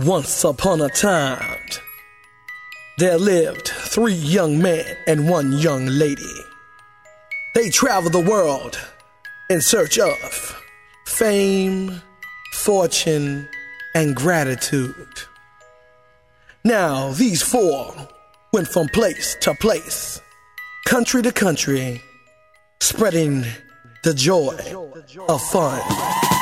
Once upon a time, there lived three young men and one young lady. They traveled the world in search of fame, fortune, and gratitude. Now, these four went from place to place, country to country, spreading the joy of fun.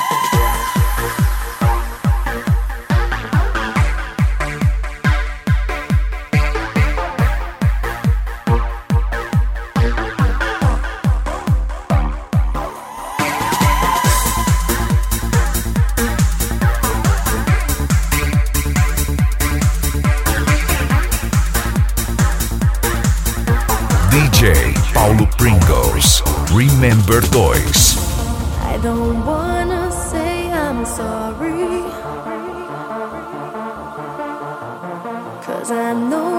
Remember Toys. I don't wanna say I'm sorry. Cause I know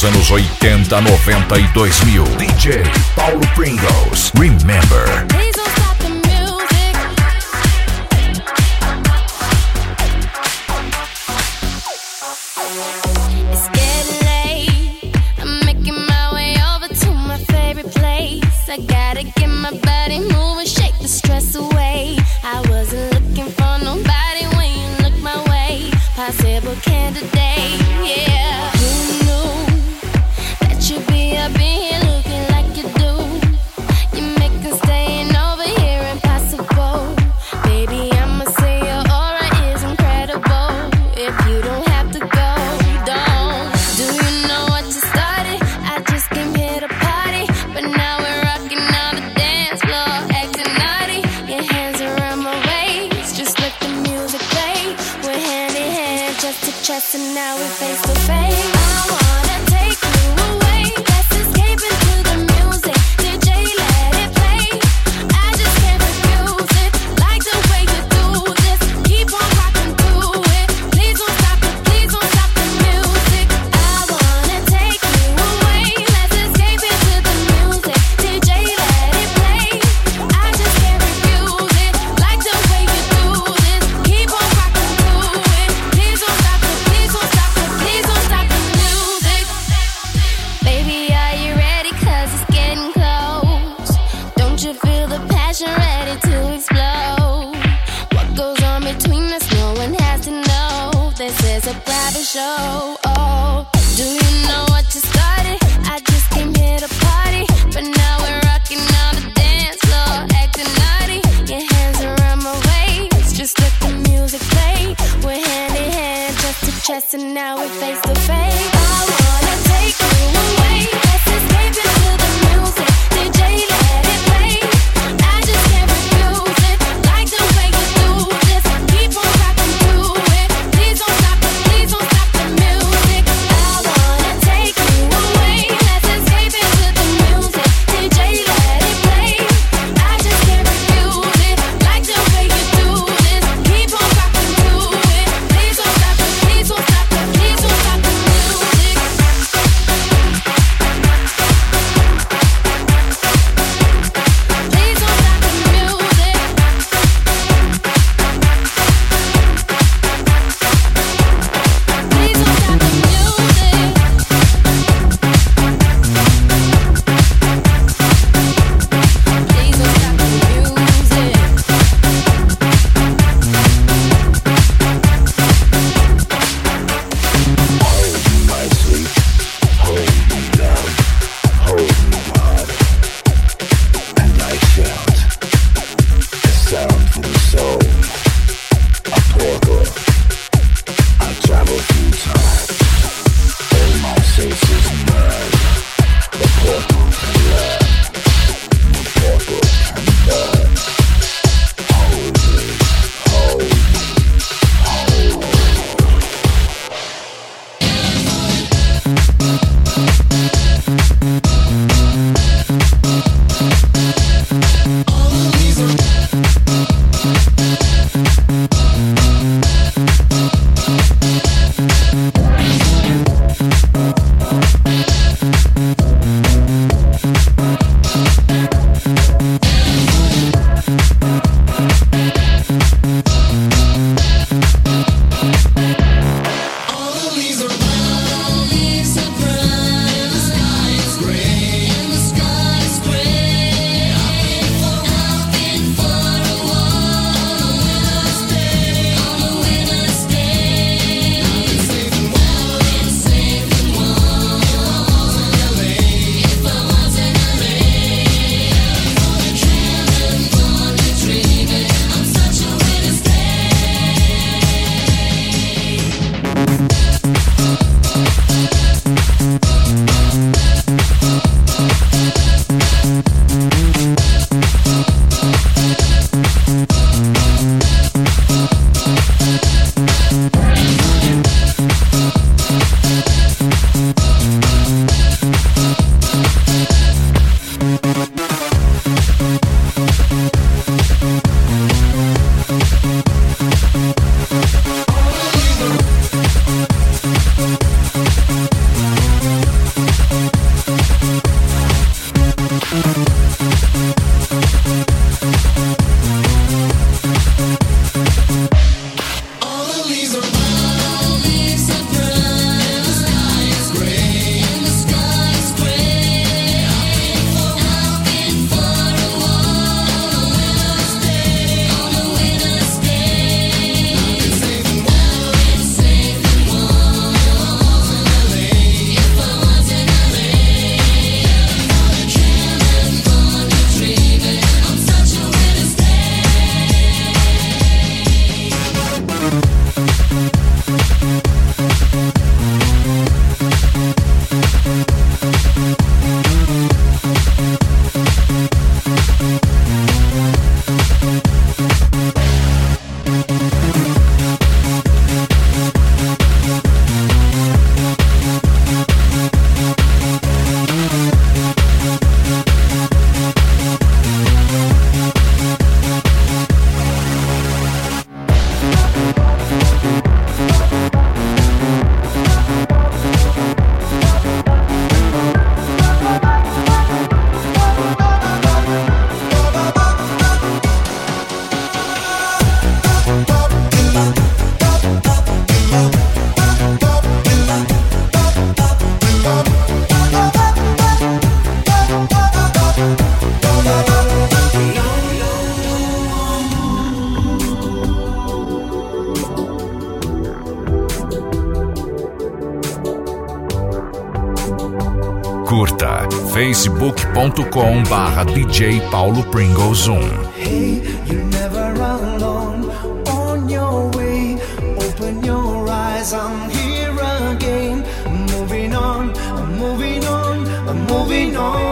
dos anos 80, 90 e 2000. DJ Paulo Pringles. Remember. youtube.com barra DJ Paulo Pringles Zoom. Hey, you're never alone on your way. Open your eyes, I'm here again. Moving on, I'm moving on, I'm moving on.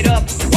it up.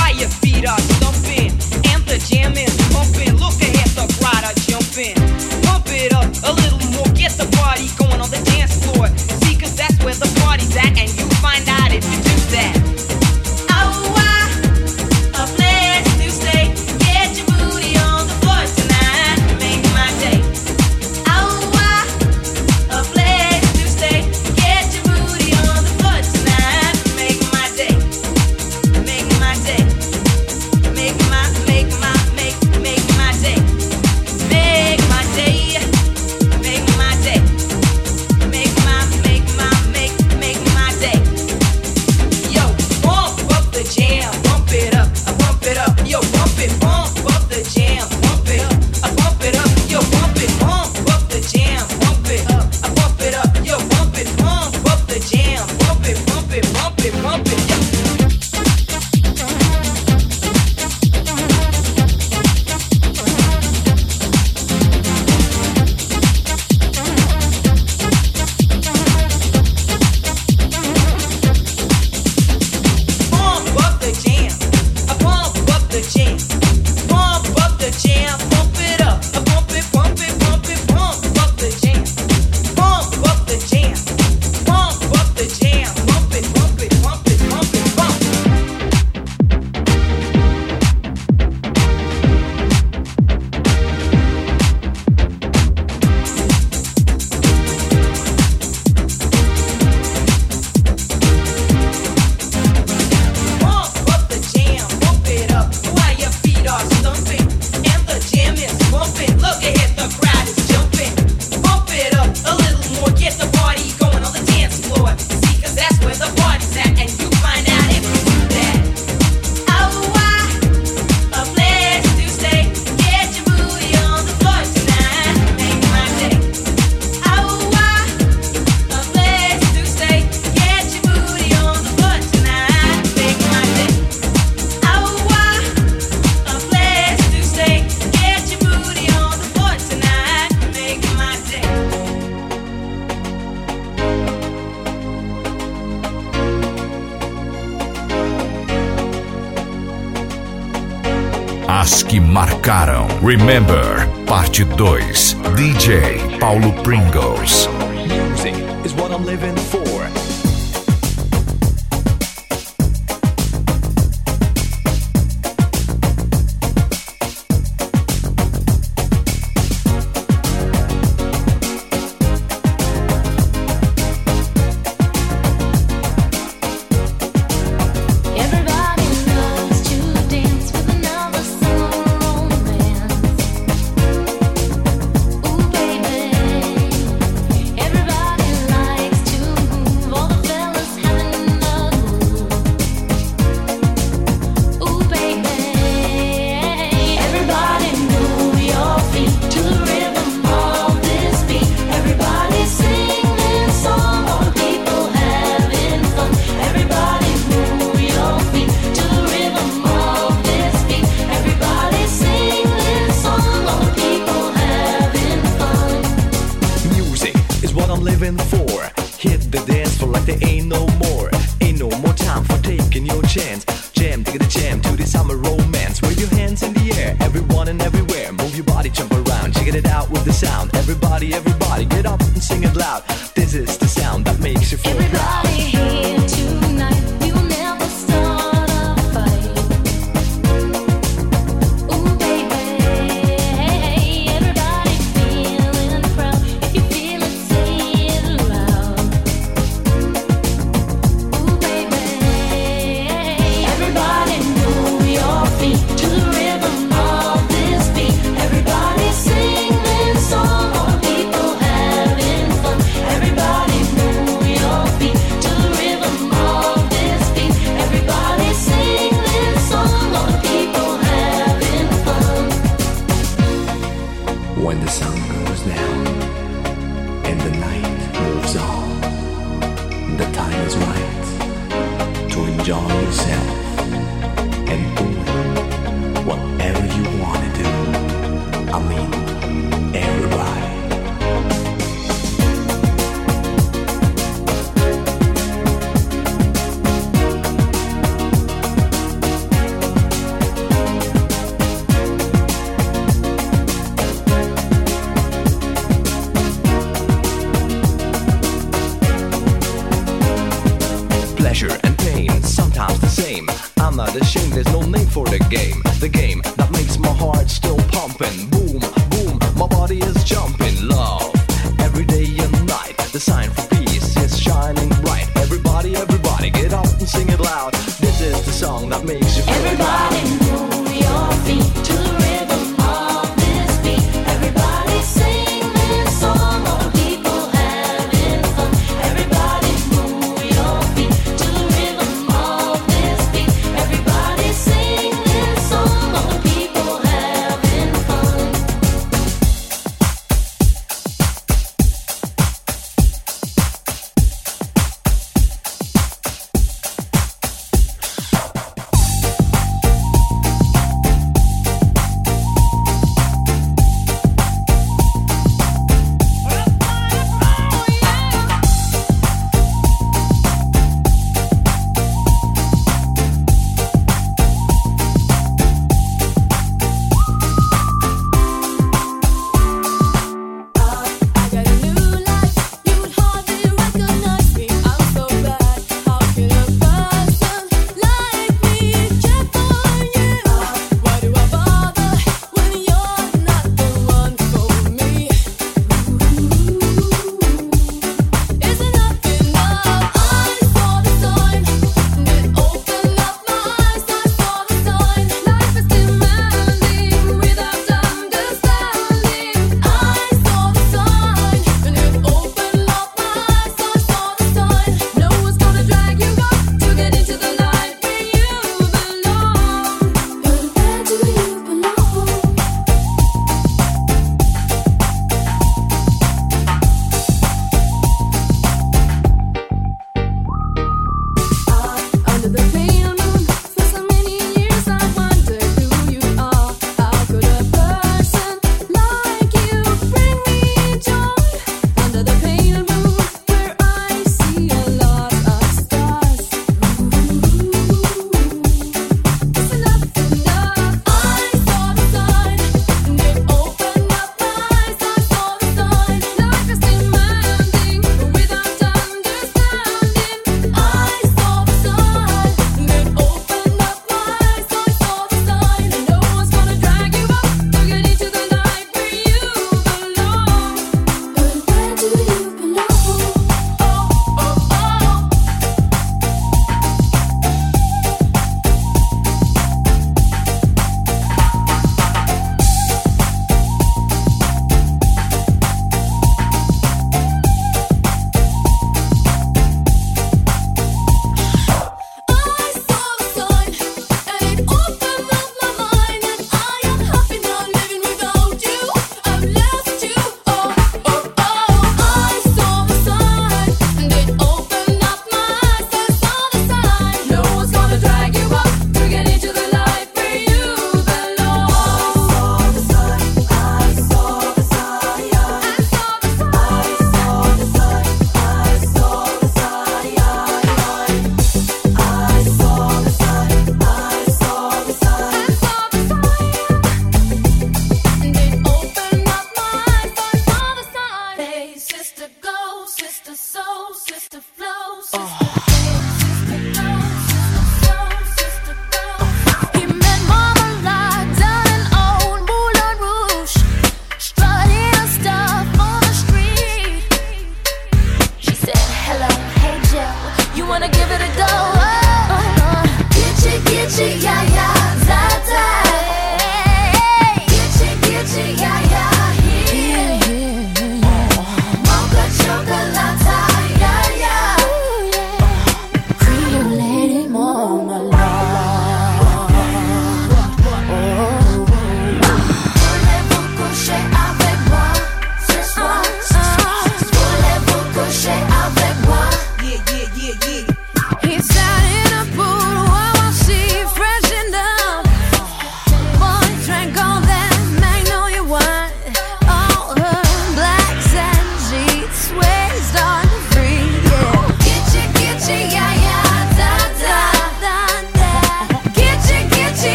As que marcaram. Remember, parte 2. DJ Paulo Pringles. Music is what I'm living for. Game.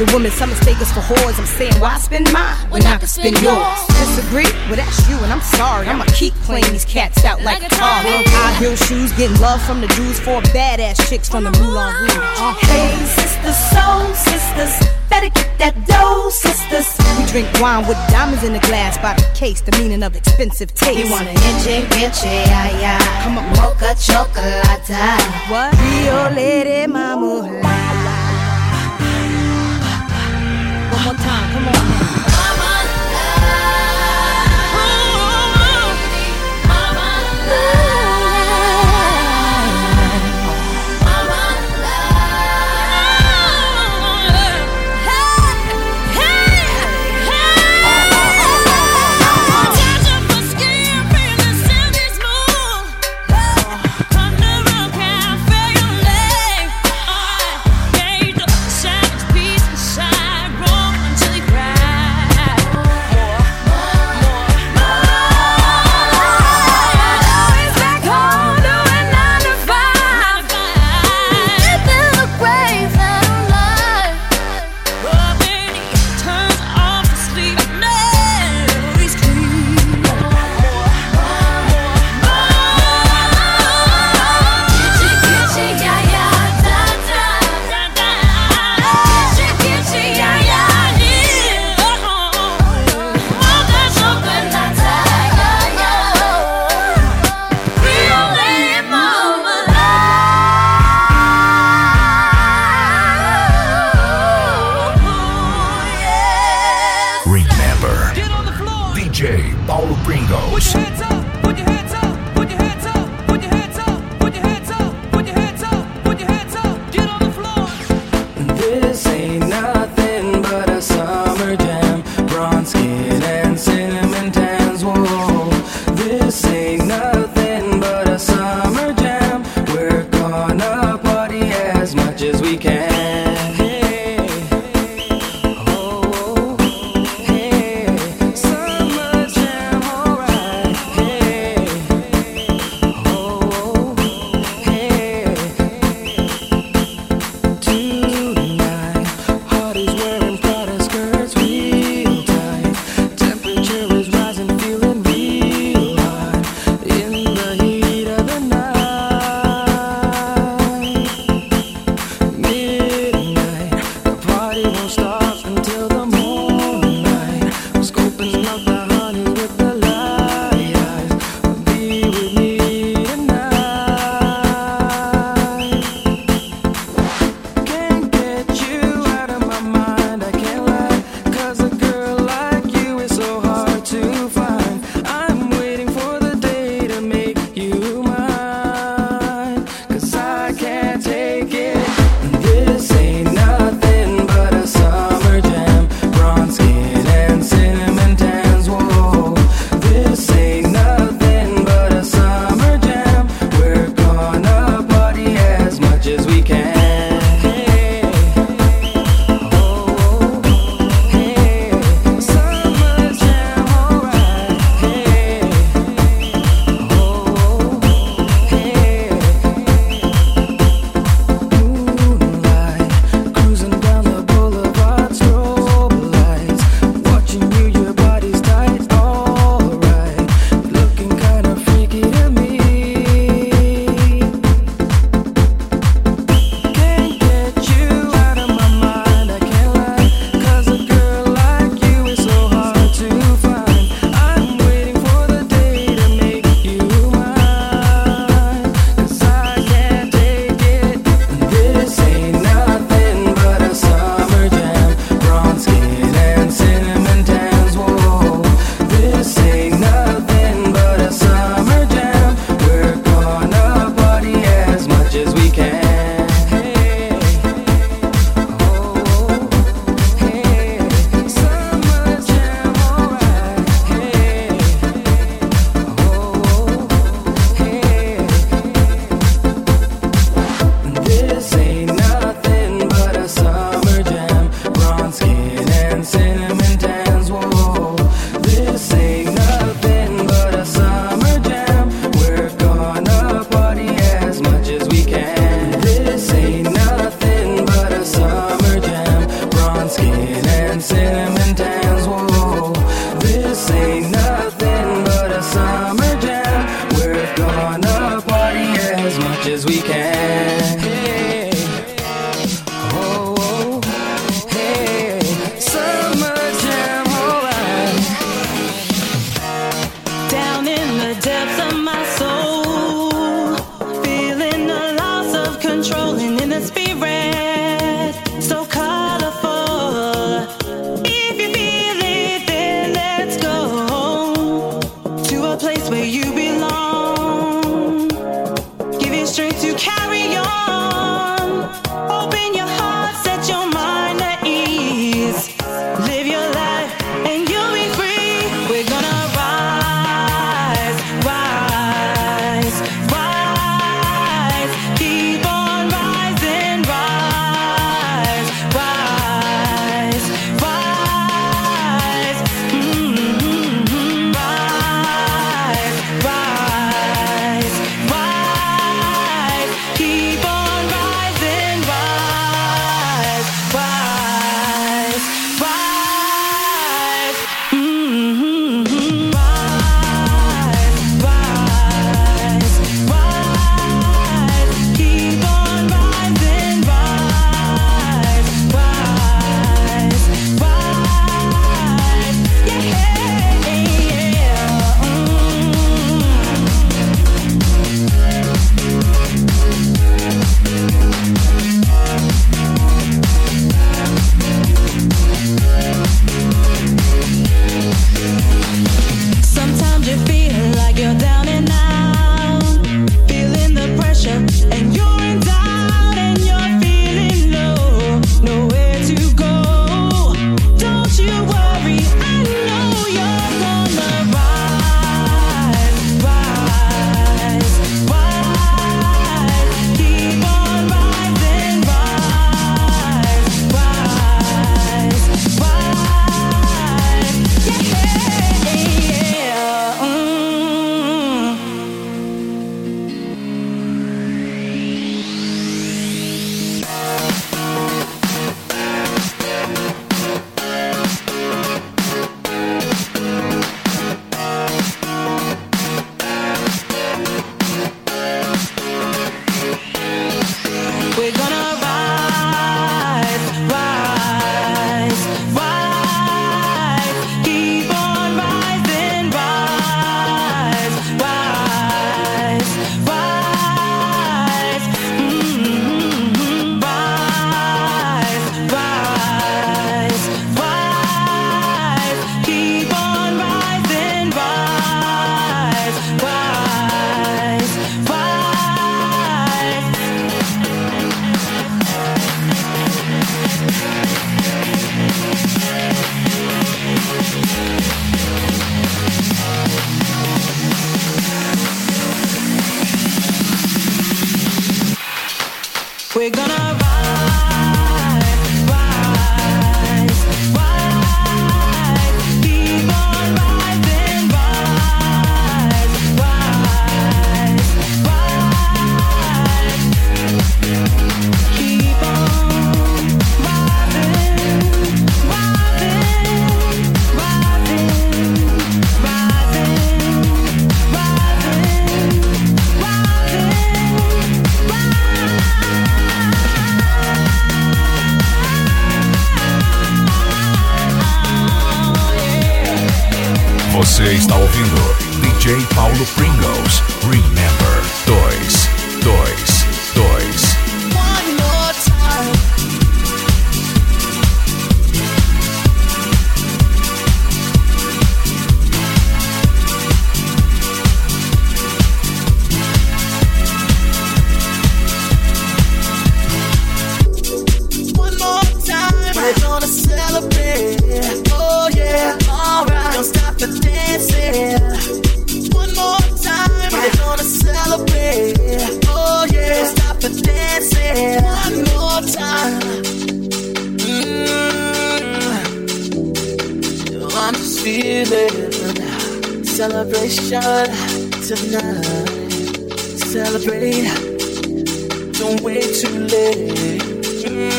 Independent women, some mistake us for whores. I'm saying, why spend mine when I can spend yours? Disagree? Well, that's you, and I'm sorry. I'ma keep playing these cats out like, Like a car. High heel shoes, getting love from the Jews, four badass chicks from the Moulin Rouge. Uh-huh. Hey, sisters, soul sisters, better get that dough, sisters. We drink wine with diamonds in the glass by the case, the meaning of expensive taste. You want an inche, inche, ay, ay. Come on. Mocha chocolate. What? Rio Lady Mama. Time, come on. yeah. One more time, we're gonna celebrate. Oh yeah, don't stop the dancing. One more time. Mm. I'm just feeling celebration tonight. Celebrate, don't wait too late. Mm.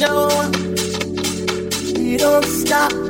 No, we don't stop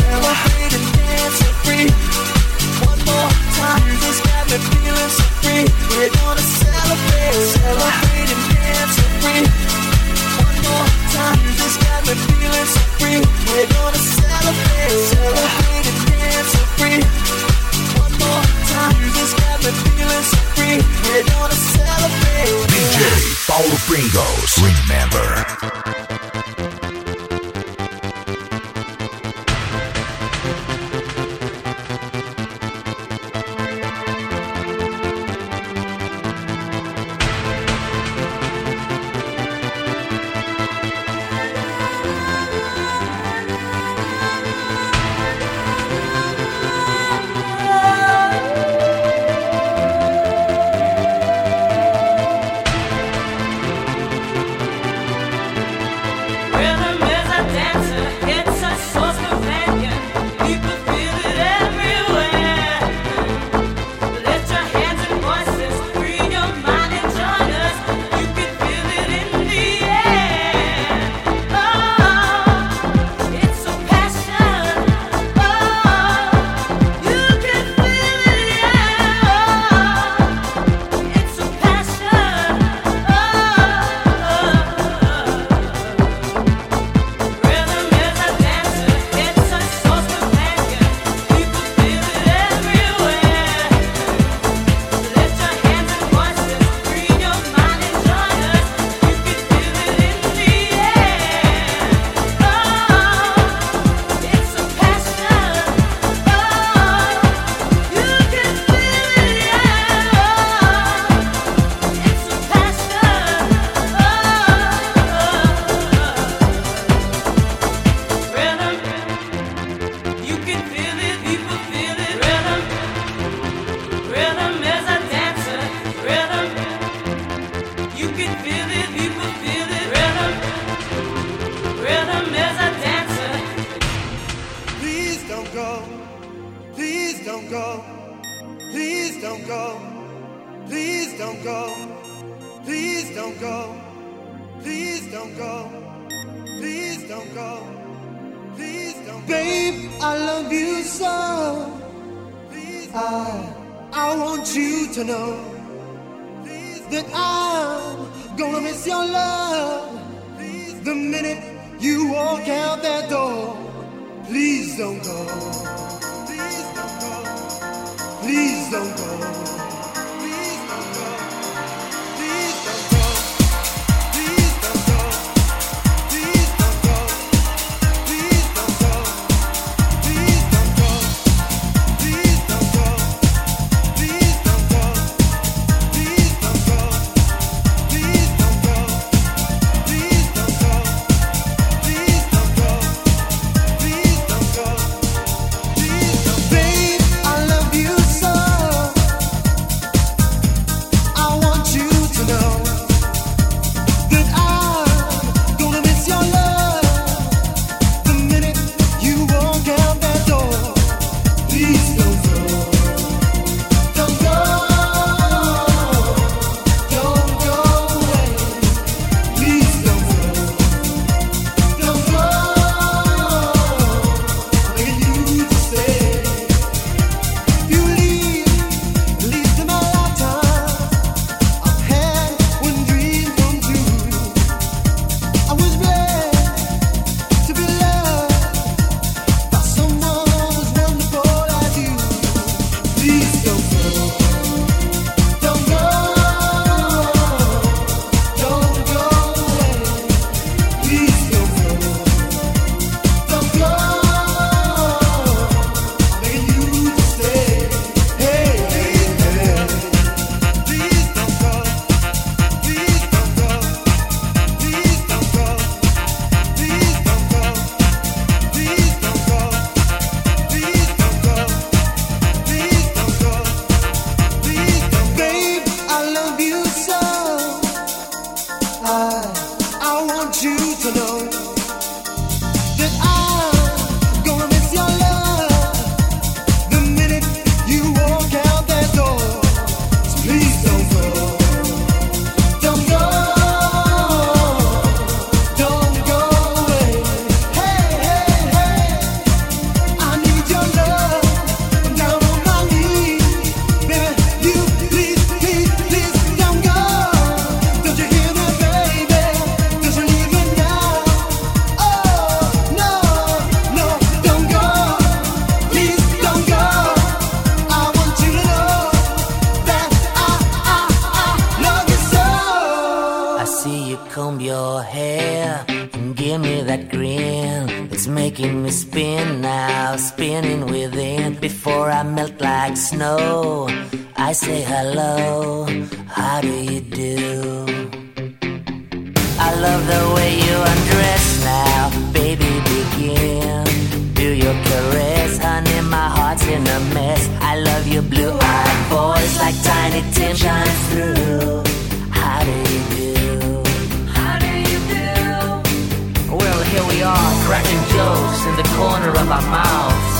cracking jokes in the corner of our mouths,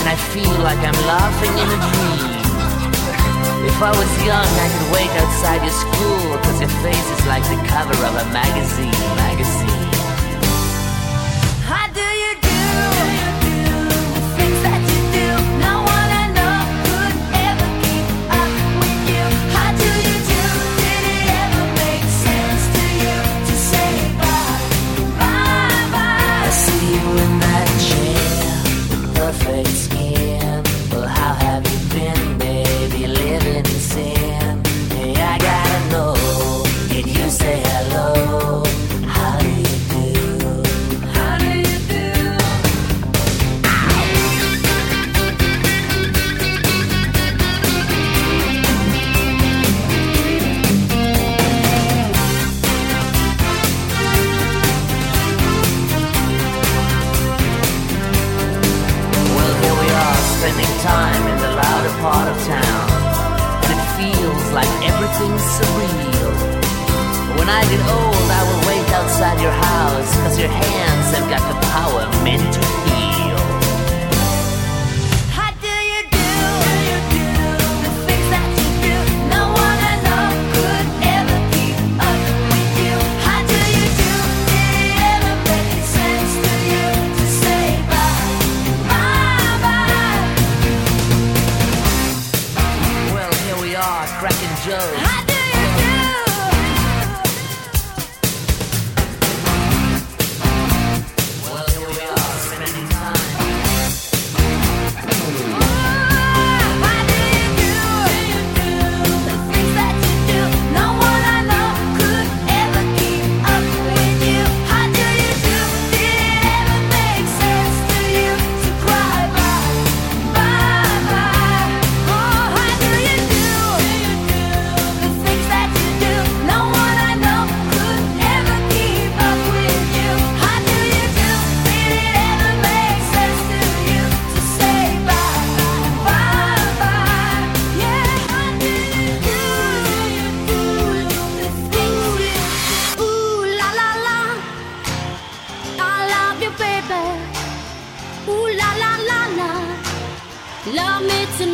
and I feel like I'm laughing in a dream. If I was young, I could wait outside your school, cause your face is like the cover of a magazine, magazine. I get old, I will wait outside your house, cause your hands have got the power meant to Love me tonight.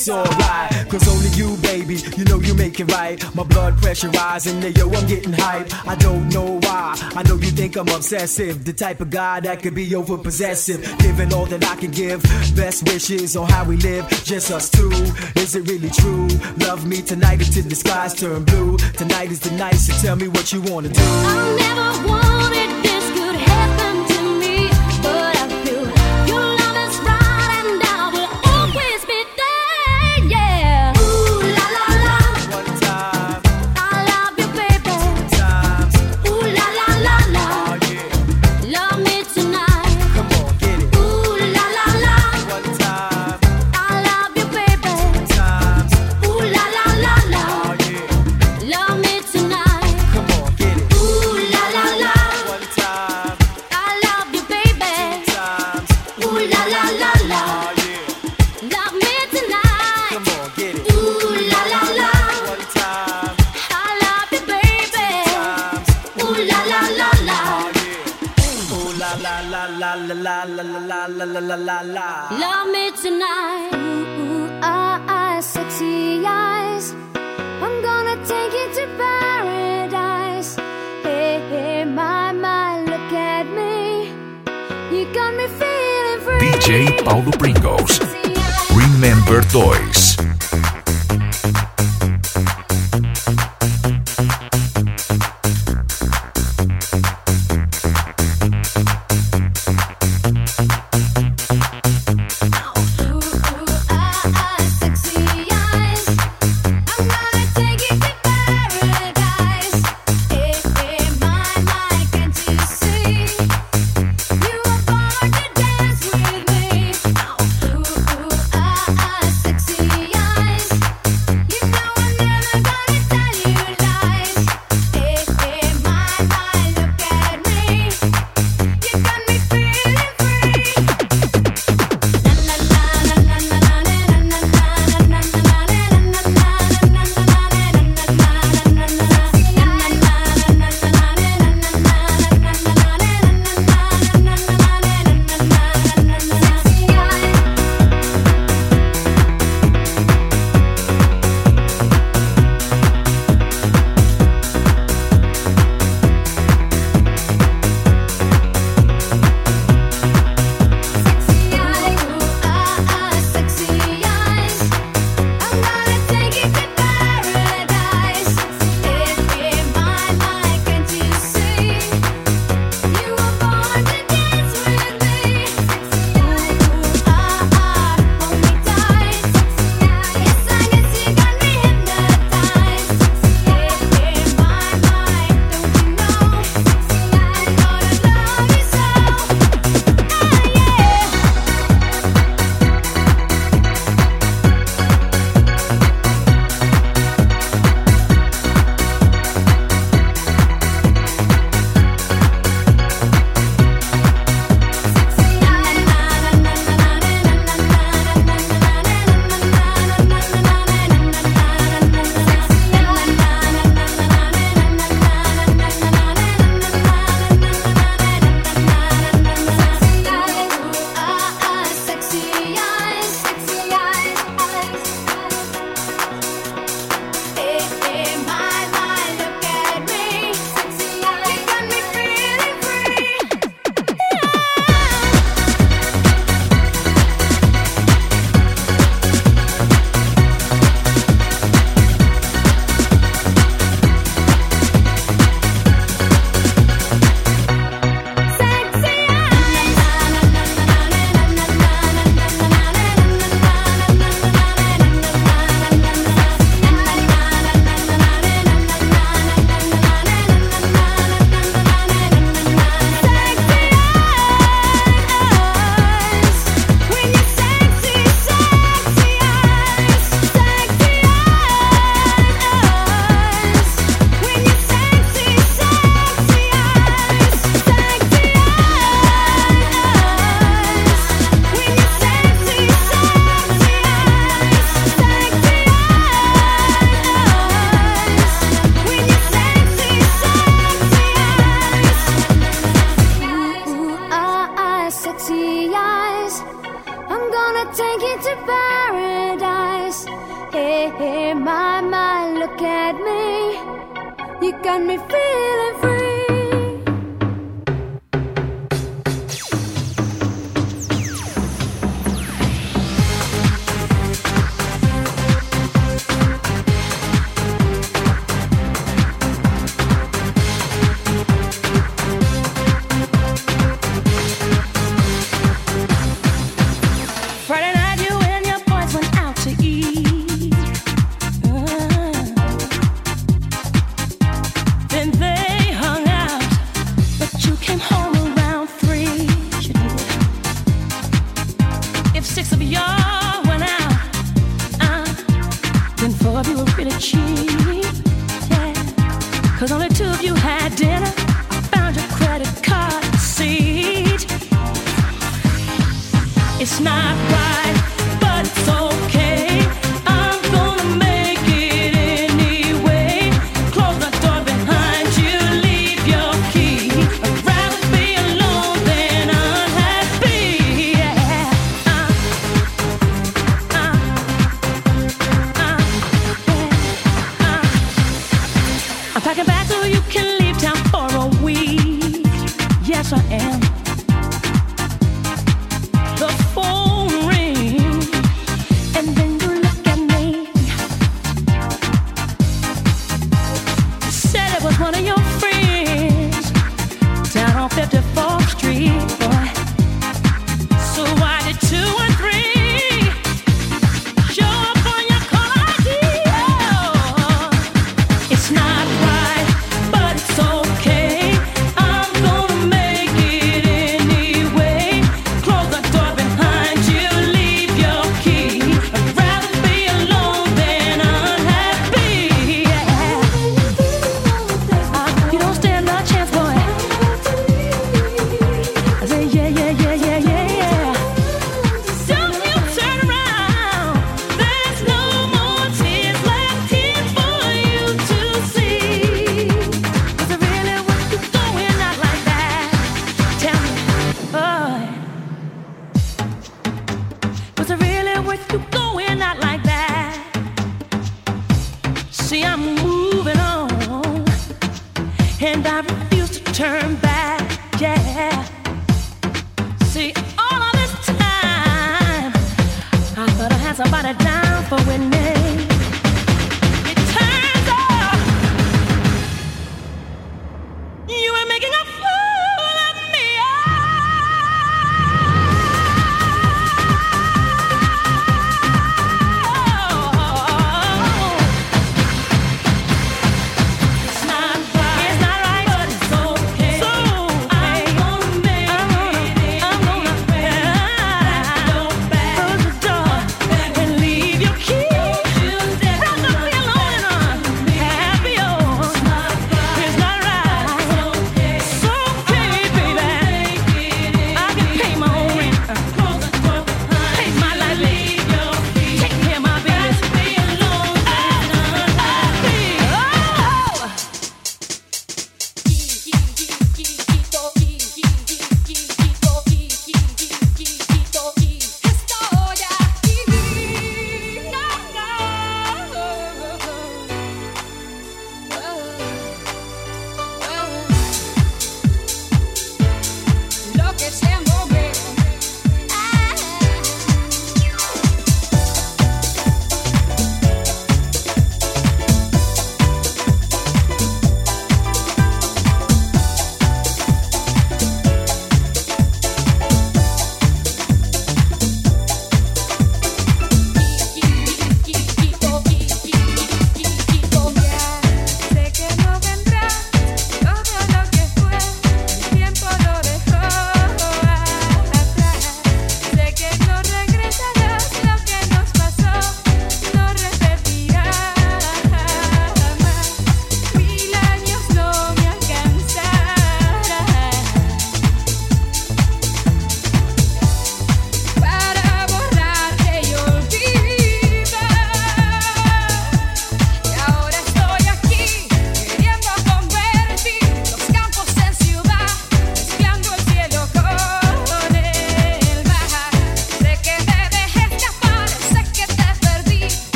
it's alright. Cause only you, baby, you know you make it right. My blood pressure rising, and yo, I'm getting hype. I don't know why. I know you think I'm obsessive. The type of guy that could be over possessive. Giving all that I can give. Best wishes on how we live. Just us two. Is it really true? Love me tonight until the skies turn blue. Tonight is the night, so tell me what you wanna do. I'll never want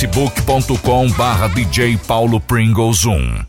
facebook.com barra DJ Paulo Pringles 1.